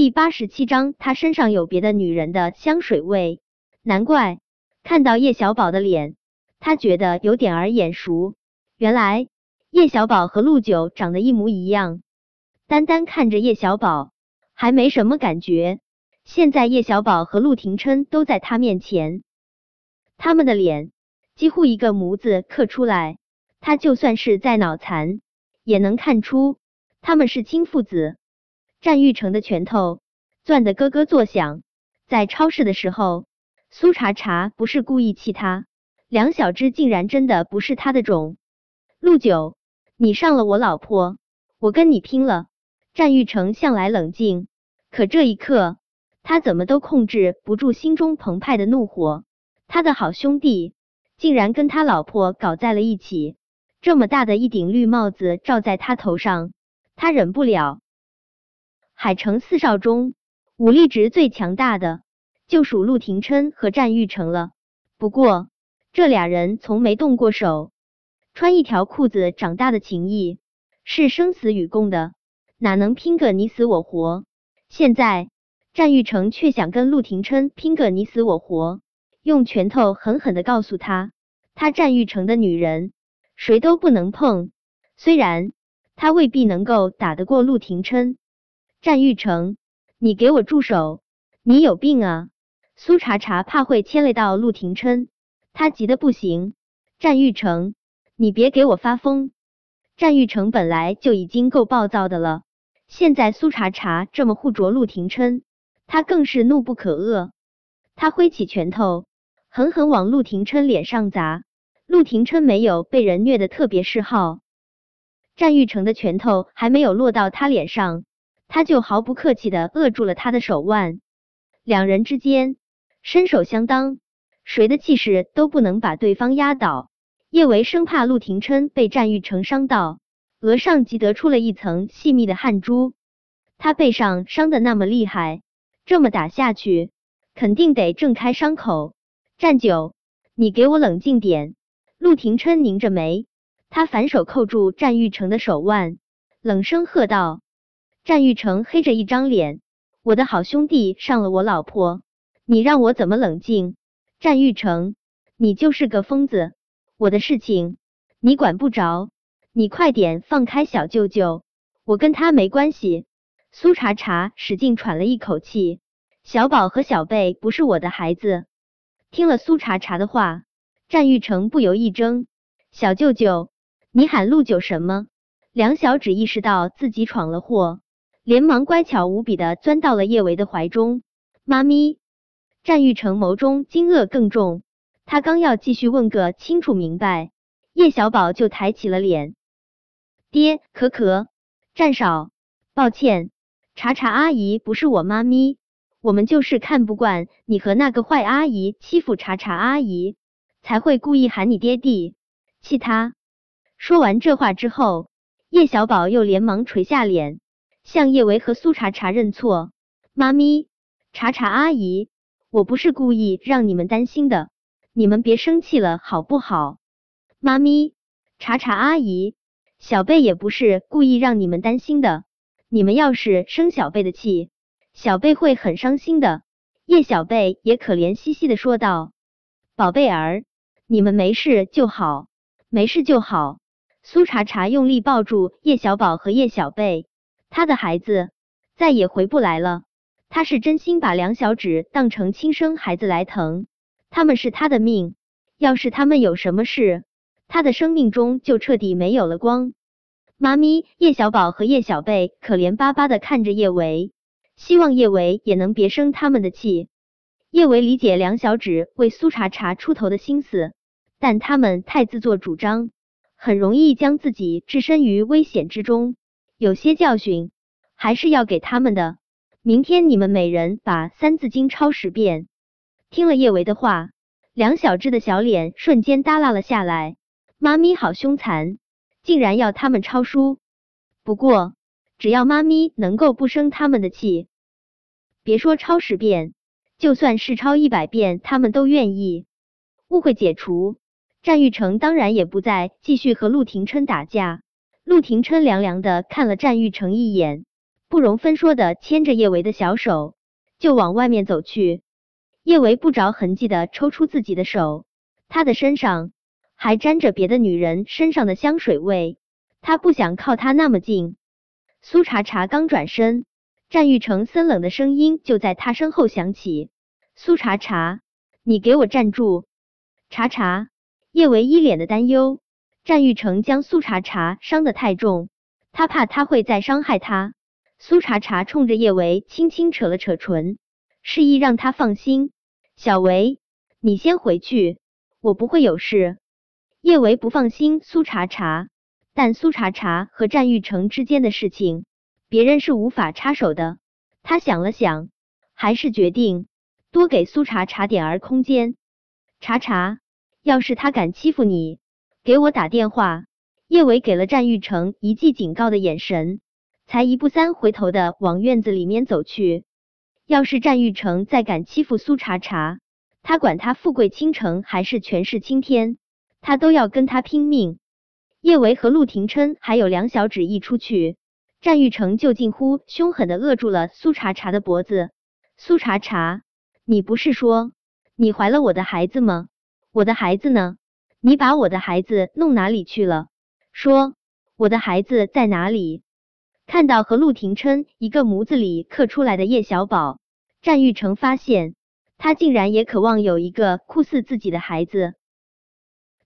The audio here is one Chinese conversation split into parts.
第八十七章，他身上有别的女人的香水味，难怪看到叶小宝的脸，他觉得有点儿眼熟。原来叶小宝和陆九长得一模一样。单单看着叶小宝还没什么感觉，现在叶小宝和陆廷琛都在他面前，他们的脸几乎一个模子刻出来，他就算是在脑残也能看出他们是亲父子。战玉成的拳头攥得咯咯作响。在超市的时候，苏茶茶不是故意气他，梁小芝竟然真的不是他的种。陆九，你上了我老婆，我跟你拼了！战玉成向来冷静，可这一刻他怎么都控制不住心中澎湃的怒火。他的好兄弟竟然跟他老婆搞在了一起，这么大的一顶绿帽子罩在他头上，他忍不了。海城四少中，武力值最强大的就属陆廷琛和战玉成了。不过这俩人从没动过手，穿一条裤子长大的情谊是生死与共的，哪能拼个你死我活？现在战玉成却想跟陆廷琛拼个你死我活，用拳头狠狠的告诉他，他战玉成的女人谁都不能碰。虽然他未必能够打得过陆廷琛。战玉成，你给我住手！你有病啊！苏茶茶怕会牵累到陆廷琛，他急得不行。战玉成，你别给我发疯！战玉成本来就已经够暴躁的了，现在苏茶茶这么护着陆廷琛，他更是怒不可遏。他挥起拳头，狠狠往陆廷琛脸上砸。陆廷琛没有被人虐的特别嗜好，战玉成的拳头还没有落到他脸上。他就毫不客气的扼住了他的手腕，两人之间身手相当，谁的气势都不能把对方压倒。叶维生怕陆廷琛被战玉成伤到，额上即得出了一层细密的汗珠。他背上伤的那么厉害，这么打下去，肯定得挣开伤口。战九，你给我冷静点！陆廷琛拧着眉，他反手扣住战玉成的手腕，冷声喝道。战玉成黑着一张脸，我的好兄弟上了我老婆，你让我怎么冷静？战玉成，你就是个疯子！我的事情你管不着，你快点放开小舅舅，我跟他没关系。苏茶茶使劲喘了一口气，小宝和小贝不是我的孩子。听了苏茶茶的话，战玉成不由一怔，小舅舅，你喊陆九什么？梁小芷意识到自己闯了祸。连忙乖巧无比的钻到了叶维的怀中。妈咪，战玉成眸中惊愕更重，他刚要继续问个清楚明白，叶小宝就抬起了脸。爹，可可，战少，抱歉，查查阿姨不是我妈咪，我们就是看不惯你和那个坏阿姨欺负查查阿姨，才会故意喊你爹地，气他。说完这话之后，叶小宝又连忙垂下脸。向叶维和苏茶茶认错，妈咪，茶茶阿姨，我不是故意让你们担心的，你们别生气了好不好？妈咪，茶茶阿姨，小贝也不是故意让你们担心的，你们要是生小贝的气，小贝会很伤心的。叶小贝也可怜兮兮的说道：“宝贝儿，你们没事就好，没事就好。”苏茶茶用力抱住叶小宝和叶小贝。他的孩子再也回不来了。他是真心把梁小芷当成亲生孩子来疼，他们是他的命。要是他们有什么事，他的生命中就彻底没有了光。妈咪，叶小宝和叶小贝可怜巴巴的看着叶维，希望叶维也能别生他们的气。叶维理解梁小芷为苏茶茶出头的心思，但他们太自作主张，很容易将自己置身于危险之中。有些教训还是要给他们的。明天你们每人把《三字经》抄十遍。听了叶维的话，梁小芝的小脸瞬间耷拉了下来。妈咪好凶残，竟然要他们抄书。不过只要妈咪能够不生他们的气，别说抄十遍，就算是抄一百遍，他们都愿意。误会解除，战玉成当然也不再继续和陆廷琛打架。陆廷琛凉凉的看了战玉成一眼，不容分说的牵着叶维的小手就往外面走去。叶维不着痕迹的抽出自己的手，他的身上还沾着别的女人身上的香水味，他不想靠他那么近。苏茶茶刚转身，战玉成森冷的声音就在他身后响起：“苏茶茶，你给我站住！”茶茶，叶维一脸的担忧。战玉成将苏茶茶伤得太重，他怕他会再伤害他。苏茶茶冲着叶维轻轻扯了扯唇。示意让他放心，小维，你先回去，我不会有事。叶维不放心苏茶茶，但苏茶茶和战玉成之间的事情，别人是无法插手的。他想了想，还是决定多给苏茶茶点儿空间。茶茶，要是他敢欺负你，给我打电话。叶维给了战玉成一记警告的眼神，才一步三回头的往院子里面走去。要是战玉成再敢欺负苏茶茶，他管他富贵倾城还是权势青天，他都要跟他拼命。叶维和陆廷琛还有梁小芷一出去，战玉成就近乎凶狠的扼住了苏茶茶的脖子。苏茶茶，你不是说你怀了我的孩子吗？我的孩子呢？你把我的孩子弄哪里去了？说我的孩子在哪里？看到和陆廷琛一个模子里刻出来的叶小宝，战玉成发现他竟然也渴望有一个酷似自己的孩子。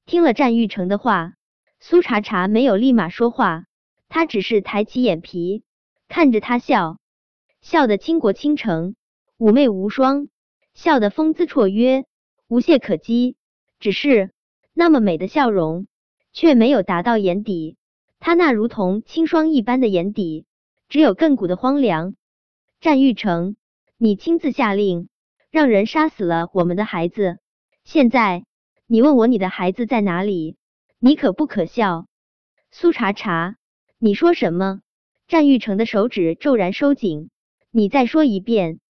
听了战玉成的话，苏茶茶没有立马说话，他只是抬起眼皮看着他笑，笑得倾国倾城，妩媚无双，笑得风姿绰约，无懈可击。只是那么美的笑容，却没有达到眼底。他那如同清霜一般的眼底，只有亘古的荒凉。战玉成，你亲自下令让人杀死了我们的孩子，现在你问我你的孩子在哪里？你可不可笑？苏茶茶，你说什么？战玉成的手指骤然收紧，你再说一遍。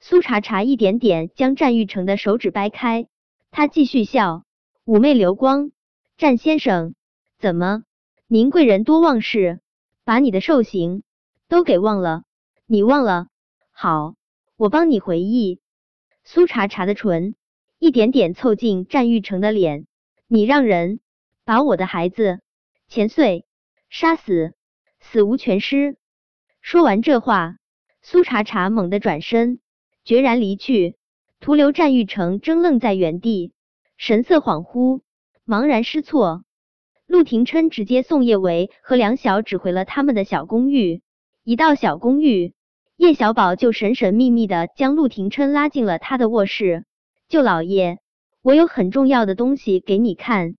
苏茶茶一点点将战玉成的手指掰开，他继续笑，妩媚流光。战先生，怎么？您贵人多忘事，把你的寿刑都给忘了。你忘了？好，我帮你回忆。苏茶茶的唇一点点凑近战玉成的脸。你让人把我的孩子钱岁杀死，死无全尸。说完这话，苏茶茶猛地转身，决然离去，徒留战玉成怔愣在原地，神色恍惚，茫然失措。陆廷琛直接送叶维和梁晓指回了他们的小公寓。一到小公寓，叶小宝就神神秘秘的将陆廷琛拉进了他的卧室。舅老爷，我有很重要的东西给你看。